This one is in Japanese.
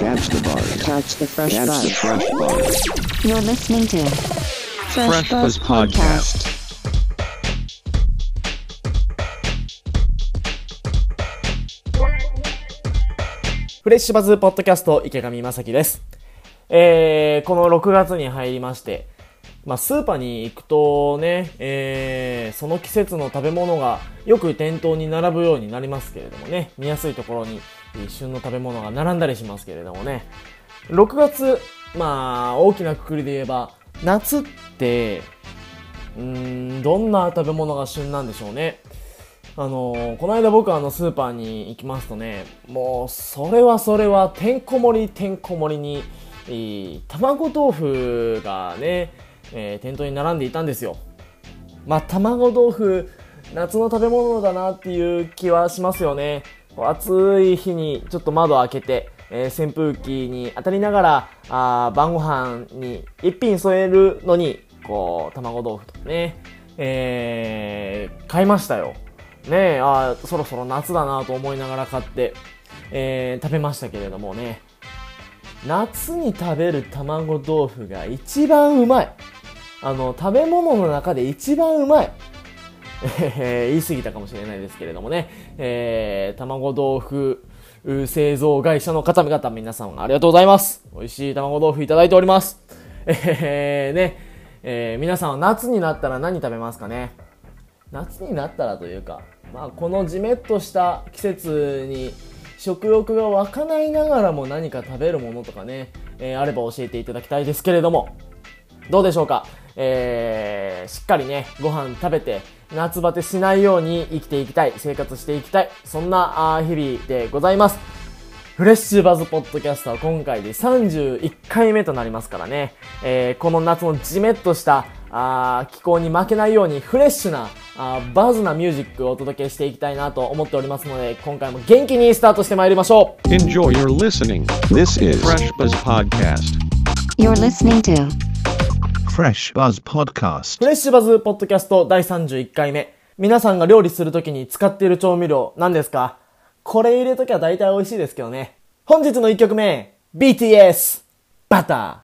Catch the buzz. Catch the fresh Catch the buzz. fresh buzz. You're listening to Fresh, Fresh Buzz Buzz Podcast. Podcast. フレッシュバズポッドキャスト池上正樹です。えー、この6月に入りまして、まあ、スーパーに行くとね、えー、その季節の食べ物がよく店頭に並ぶようになりますけれどもね、見やすいところにえー旬の食べ物が並んだりしますけれどもね、6月、まあ、大きなくくりで言えば、夏って、うーん、どんな食べ物が旬なんでしょうね。あのこの間僕あのスーパーに行きますとね、もうそれはそれはてんこ盛りてんこ盛りに、えー卵豆腐がね、えー店頭に並んでいたんですよ。まあ卵豆腐、夏の食べ物だなっていう気はしますよね。暑い日にちょっと窓開けて、えー扇風機に当たりながら、あ晩ご飯に一品添えるのに、こう、卵豆腐とかね、えー買いましたよ。ねえ、あそろそろ夏だなと思いながら買って、えー食べましたけれどもね、夏に食べる卵豆腐が一番うまい。あの、食べ物の中で一番うまい。えー言い過ぎたかもしれないですけれどもね、えー卵豆腐製造会社の方々皆さんありがとうございます。美味しい卵豆腐いただいております。えー、ね、えー皆さんは夏になったら何食べますかね。夏になったらというか、まあ、このじめっとした季節に食欲が湧かないながらも何か食べるものとかね、えーあれば教えていただきたいですけれども、どうでしょうか？えー、しっかりね、ご飯食べて、夏バテしないように生きていきたい、生活していきたい、そんな日々でございます。フレッシュバズポッドキャストは今回で31回目となりますからね、えーこの夏のジメッとしたあー気候に負けないようにフレッシュなあーバズなミュージックをお届けしていきたいなと思っておりますので、今回も元気にスタートしてまいりましょう Enjoy your listening. This is Fresh Buzz Podcast. You're listening to Fresh Buzz Podcast. フレッシュバズポッドキャスト第31回目。皆さんが料理するときに使っている調味料何ですか？これ入れときゃ大体美味しいですけどね。本日の1曲目、BTS、バター